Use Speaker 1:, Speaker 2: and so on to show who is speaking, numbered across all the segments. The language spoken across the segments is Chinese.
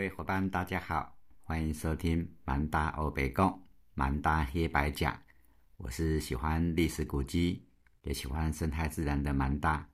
Speaker 1: 各位伙伴，大家好，欢迎收听满大欧北贡满大黑白讲。我是喜欢历史古迹，也喜欢生态自然的满大。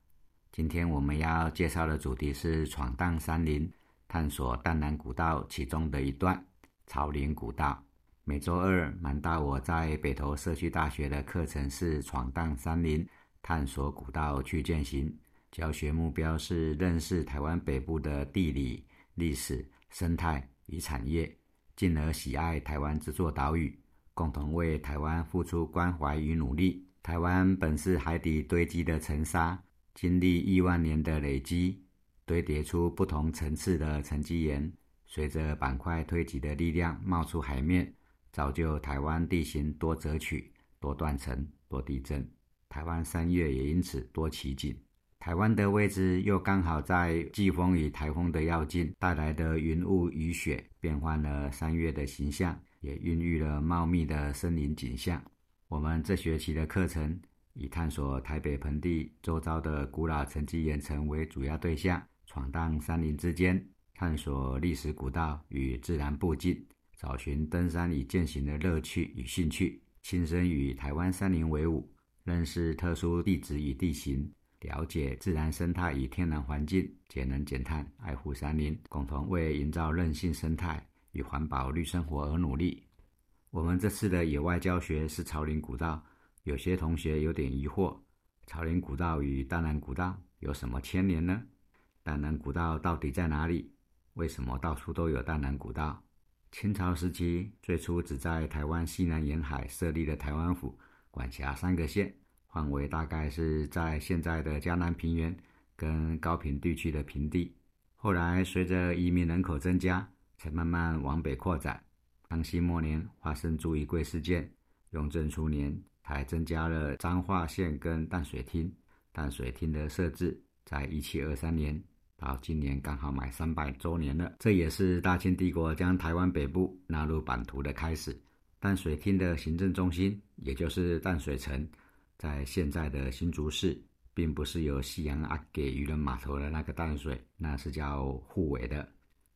Speaker 1: 今天我们要介绍的主题是闯荡山林，探索淡南古道其中的一段草林古道。每周二，满大我在北投社区大学的课程是闯荡山林，探索古道去践行。教学目标是认识台湾北部的地理、历史。生态与产业，进而喜爱台湾这座岛屿，共同为台湾付出关怀与努力。台湾本是海底堆积的沉沙，经历亿万年的累积，堆叠出不同层次的沉积岩，随着板块推挤的力量冒出海面，造就台湾地形多折曲、多断层、多地震。台湾山岳也因此多奇景。台湾的位置又刚好在季风与台风的要境，带来的云雾雨雪变换了三月的形象，也孕育了茂密的森林景象。我们这学期的课程以探索台北盆地周遭的古老沉积岩层为主要对象，闯荡山林之间，探索历史古道与自然步径，找寻登山与践行的乐趣与兴趣，亲身与台湾山林为伍，认识特殊地质与地形。了解自然生态与天然环境，节能减碳，爱护山林，共同为营造韧性生态与环保绿生活而努力。我们这次的野外教学是草林古道，有些同学有点疑惑：草林古道与淡南古道有什么牵连呢？淡南古道到底在哪里？为什么到处都有淡南古道？清朝时期最初只在台湾西南沿海设立了台湾府，管辖三个县。范围大概是在现在的江南平原跟高平地区的平地，后来随着移民人口增加，才慢慢往北扩展。康熙末年发生朱一贵事件，雍正初年才增加了彰化县跟淡水厅。淡水厅的设置在一七二三年，到今年刚好满三百周年了。这也是大清帝国将台湾北部纳入版图的开始。淡水厅的行政中心，也就是淡水城。在现在的新竹市，并不是由西洋阿给渔人码头的那个淡水，那是叫护尾的。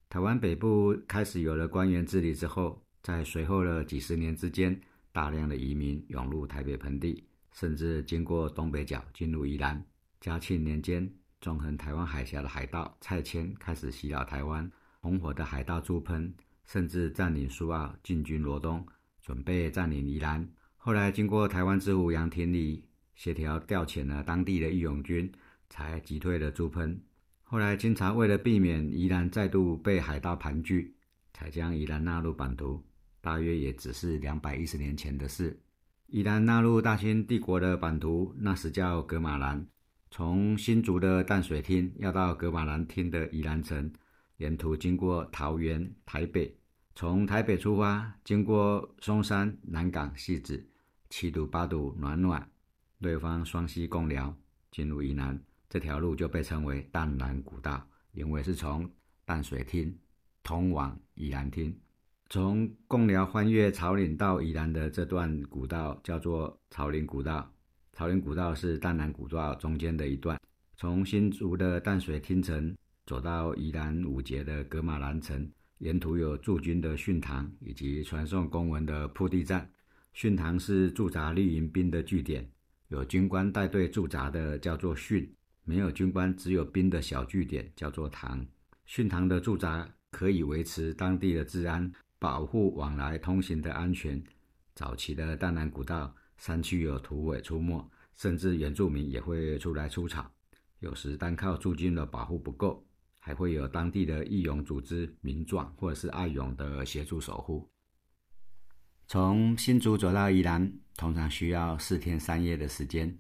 Speaker 1: 台湾北部开始有了官员治理之后，在随后的几十年之间，大量的移民涌入台北盆地，甚至经过东北角进入宜兰。嘉庆年间，纵横台湾海峡的海盗蔡牵开始袭扰台湾，红火的海盗朱喷甚至占领苏澳，进军罗东，准备占领宜兰。后来经过台湾之父杨廷礼协调调遣了当地的义勇军，才击退了朱喷。后来清朝为了避免宜兰再度被海盗盘踞，才将宜兰纳入版图。大约也只是两百一十年前的事。宜兰纳入大清帝国的版图，那时叫格马兰。从新竹的淡水厅要到格马兰厅的宜兰城，沿途经过桃园、台北。从台北出发，经过松山、南港、汐止。七堵八堵暖暖，对方双溪共寮，进入宜兰这条路就被称为淡南古道，因为是从淡水厅通往宜兰厅。从贡寮翻越草岭到宜兰的这段古道叫做草岭古道。草岭古道是淡南古道中间的一段，从新竹的淡水厅城走到宜兰五节的格马兰城，沿途有驻军的训堂以及传送公文的铺地站。训堂是驻扎绿营兵的据点，有军官带队驻扎的叫做训，没有军官只有兵的小据点叫做堂。训堂的驻扎可以维持当地的治安，保护往来通行的安全。早期的淡南古道山区有土匪出没，甚至原住民也会出来出草。有时单靠驻军的保护不够，还会有当地的义勇组织、民壮或者是爱勇的协助守护。从新竹走到宜兰，通常需要四天三夜的时间，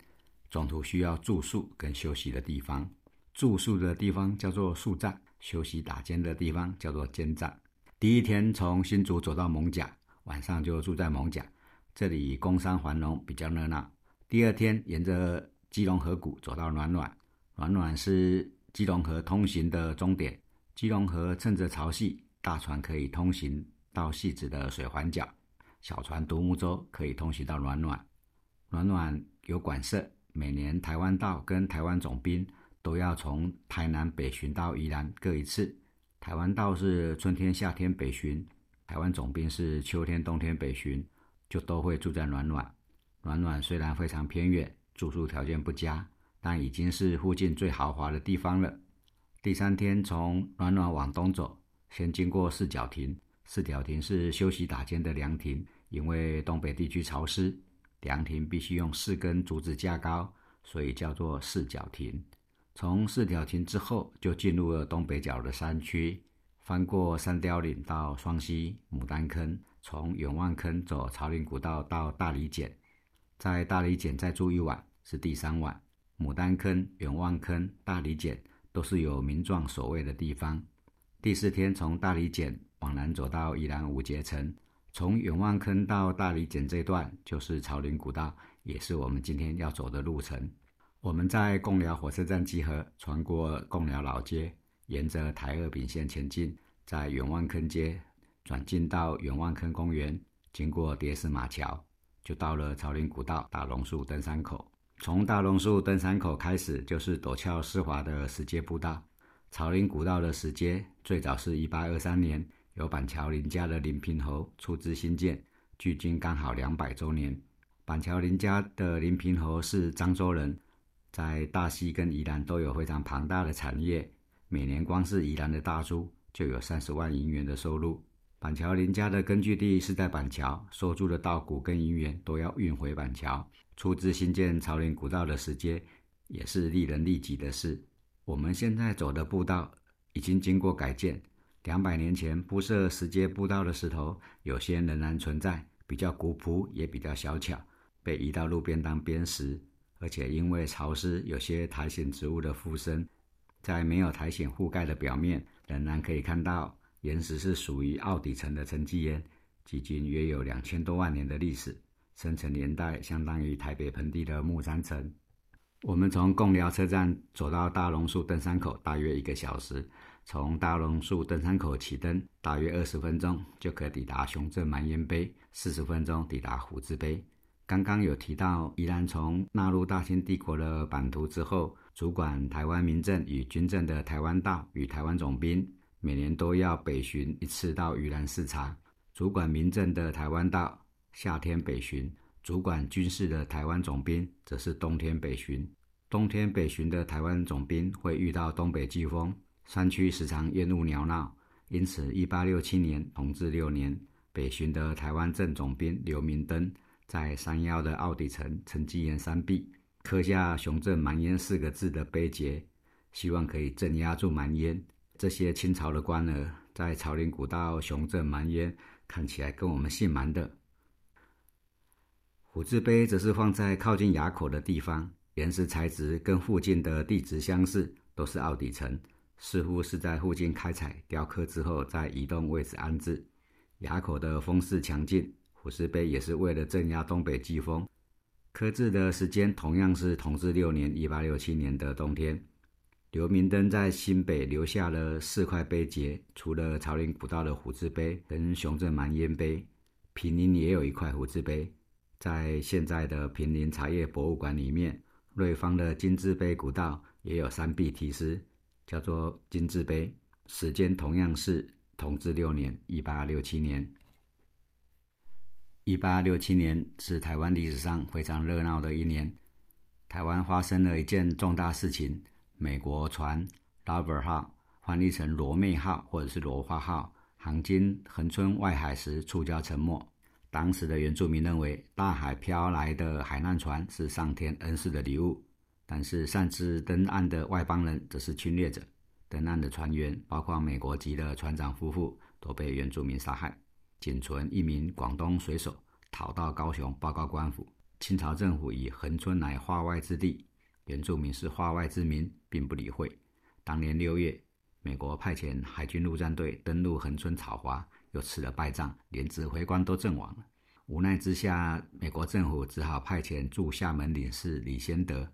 Speaker 1: 中途需要住宿跟休息的地方。住宿的地方叫做宿站，休息打尖的地方叫做尖站。第一天从新竹走到蒙甲，晚上就住在蒙甲，这里工商繁荣，比较热闹。第二天沿着基隆河谷走到暖暖，暖暖是基隆河通行的终点。基隆河趁着潮汐，大船可以通行到细致的水环角。小船独木舟可以通行到暖暖，暖暖有管社，每年台湾道跟台湾总兵都要从台南北巡到宜兰各一次。台湾道是春天、夏天北巡，台湾总兵是秋天、冬天北巡，就都会住在暖暖。暖暖虽然非常偏远，住宿条件不佳，但已经是附近最豪华的地方了。第三天从暖暖往东走，先经过四角亭。四角亭是休息打尖的凉亭，因为东北地区潮湿，凉亭必须用四根竹子架高，所以叫做四角亭。从四角亭之后，就进入了东北角的山区，翻过山雕岭到双溪牡丹坑，从远望坑走朝林古道到大理涧，在大理涧再住一晚是第三晚。牡丹坑、远望坑、大理涧都是有民壮守卫的地方。第四天从大理涧往南走到宜兰五节城，从远望坑到大理涧这段就是朝林古道，也是我们今天要走的路程。我们在贡寮火车站集合，穿过贡寮老街，沿着台二丙线前进，在远望坑街转进到远望坑公园，经过叠石马桥，就到了朝林古道大榕树登山口。从大榕树登山口开始，就是陡峭湿滑的石阶步道。朝林古道的石阶最早是一八二三年由板桥林家的林平侯出资兴建，距今刚好两百周年。板桥林家的林平侯是漳州人。在大溪跟宜兰都有非常庞大的产业，每年光是宜兰的大猪就有三十万银元的收入。板桥林家的根据地是在板桥，收租的稻谷跟银元都要运回板桥。出资新建朝林古道的时间也是利人利己的事。我们现在走的步道已经经过改建，两百年前铺设石阶步道的石头，有些仍然存在，比较古朴也比较小巧，被移到路边当边石。而且因为潮湿，有些苔藓植物的附生，在没有苔藓覆盖的表面，仍然可以看到岩石是属于奥底层的沉积岩，距今约有两千多万年的历史，生成年代相当于台北盆地的木山层。我们从贡寮车站走到大榕树登山口，大约一个小时；从大榕树登山口起登，大约二十分钟就可抵达雄镇蛮烟碑，四十分钟抵达虎字碑。刚刚有提到，宜兰从纳入大清帝国的版图之后，主管台湾民政与军政的台湾道与台湾总兵，每年都要北巡一次到宜兰视察。主管民政的台湾道夏天北巡，主管军事的台湾总兵则是冬天北巡。冬天北巡的台湾总兵会遇到东北季风，山区时常烟雾缭绕，因此，一八六七年同治六年，北巡的台湾镇总兵刘明登。在山腰的奥底层沉积岩山壁刻下“雄镇蛮烟”四个字的碑碣，希望可以镇压住蛮烟。这些清朝的官儿在朝林古道雄镇蛮烟，看起来跟我们姓蛮的。虎字碑则是放在靠近垭口的地方，岩石材质跟附近的地质相似，都是奥底层，似乎是在附近开采雕刻之后，再移动位置安置。垭口的风势强劲。虎石碑也是为了镇压东北季风，刻制的时间同样是同治六年（一八六七年）的冬天。刘明登在新北留下了四块碑碣，除了朝林古道的虎字碑跟雄镇蛮烟碑，平林也有一块虎字碑，在现在的平林茶叶博物馆里面。瑞芳的金字碑古道也有三壁题诗，叫做金字碑，时间同样是同治六年（一八六七年）。一八六七年是台湾历史上非常热闹的一年，台湾发生了一件重大事情：美国船 “Lover 号”翻译成“罗妹号”或者是“罗花号”，航经恒春外海时触礁沉没。当时的原住民认为，大海飘来的海难船是上天恩赐的礼物，但是擅自登岸的外邦人则是侵略者。登岸的船员，包括美国籍的船长夫妇，都被原住民杀害。仅存一名广东水手逃到高雄报告官府。清朝政府以恒春乃化外之地，原住民是化外之民，并不理会。当年六月，美国派遣海军陆战队登陆恒春草华，又吃了败仗，连指挥官都阵亡了。无奈之下，美国政府只好派遣驻厦门领事李先德，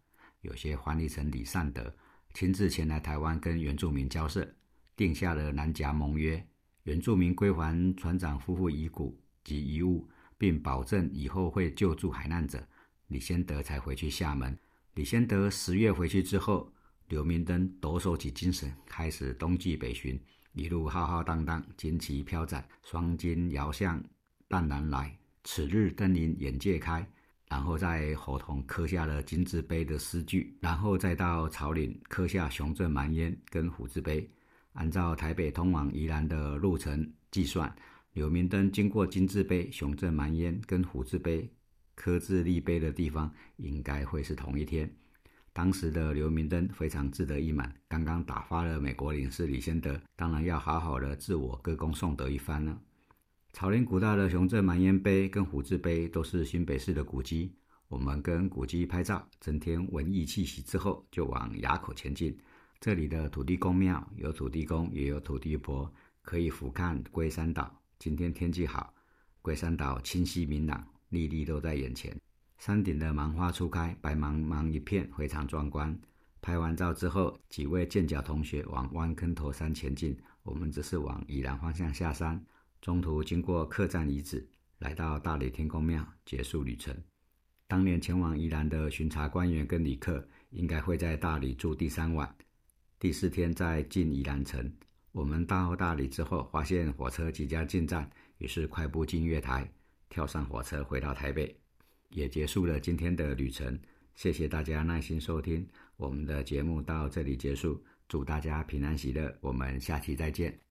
Speaker 1: 有些翻译成李善德，亲自前来台湾跟原住民交涉，定下了南夹盟约。原住民归还船长夫妇遗骨及遗物，并保证以后会救助海难者。李先德才回去厦门。李先德十月回去之后，刘明灯抖擞起精神，开始东进北巡，一路浩浩荡荡，旌旗飘展，双金遥相淡然来，此日登临眼界开。然后在侯同刻下了金字碑的诗句，然后再到草岭刻下雄镇蛮烟跟虎字碑。按照台北通往宜兰的路程计算，刘明灯经过金字碑、雄镇蛮烟跟虎字碑刻字立碑的地方，应该会是同一天。当时的刘明灯非常志得意满，刚刚打发了美国领事李先德，当然要好好的自我歌功颂德一番了。草林古道的雄镇蛮烟碑跟虎字碑都是新北市的古迹，我们跟古迹拍照，增添文艺气息之后，就往崖口前进。这里的土地公庙有土地公，也有土地婆，可以俯瞰龟山岛。今天天气好，龟山岛清晰明朗，历历都在眼前。山顶的芒花初开，白茫茫一片，非常壮观。拍完照之后，几位健脚同学往湾坑头山前进，我们则是往宜兰方向下山。中途经过客栈遗址，来到大理天宫庙，结束旅程。当年前往宜兰的巡查官员跟旅客，应该会在大理住第三晚，第四天再进宜兰城。我们到大理之后，发现火车即将进站，于是快步进月台，跳上火车回到台北，也结束了今天的旅程。谢谢大家耐心收听，我们的节目到这里结束，祝大家平安喜乐，我们下期再见。